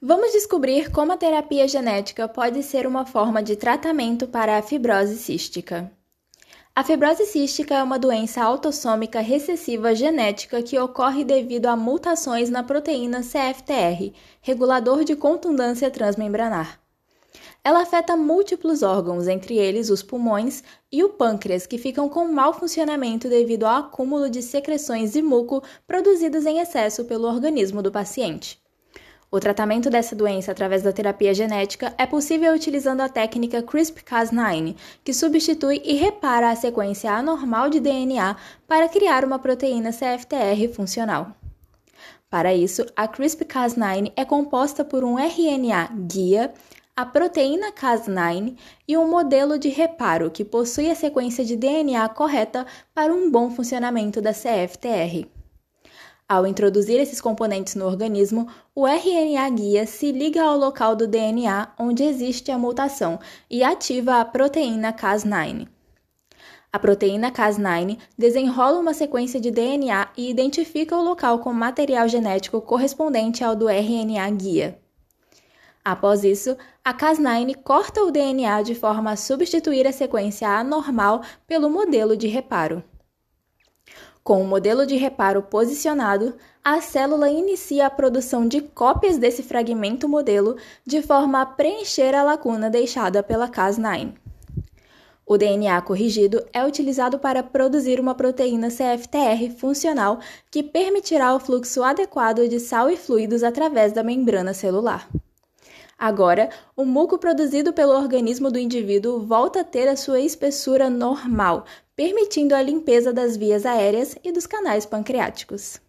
Vamos descobrir como a terapia genética pode ser uma forma de tratamento para a fibrose cística. A fibrose cística é uma doença autossômica recessiva genética que ocorre devido a mutações na proteína CFTR, regulador de contundância transmembranar. Ela afeta múltiplos órgãos, entre eles os pulmões e o pâncreas, que ficam com mau funcionamento devido ao acúmulo de secreções e muco produzidos em excesso pelo organismo do paciente. O tratamento dessa doença através da terapia genética é possível utilizando a técnica CRISPR-Cas9, que substitui e repara a sequência anormal de DNA para criar uma proteína CFTR funcional. Para isso, a CRISPR-Cas9 é composta por um RNA guia, a proteína Cas9 e um modelo de reparo que possui a sequência de DNA correta para um bom funcionamento da CFTR. Ao introduzir esses componentes no organismo, o RNA guia se liga ao local do DNA onde existe a mutação e ativa a proteína Cas9. A proteína Cas9 desenrola uma sequência de DNA e identifica o local com material genético correspondente ao do RNA guia. Após isso, a Cas9 corta o DNA de forma a substituir a sequência anormal pelo modelo de reparo. Com o modelo de reparo posicionado, a célula inicia a produção de cópias desse fragmento modelo de forma a preencher a lacuna deixada pela Cas9. O DNA corrigido é utilizado para produzir uma proteína CFTR funcional que permitirá o fluxo adequado de sal e fluidos através da membrana celular. Agora, o muco produzido pelo organismo do indivíduo volta a ter a sua espessura normal, permitindo a limpeza das vias aéreas e dos canais pancreáticos.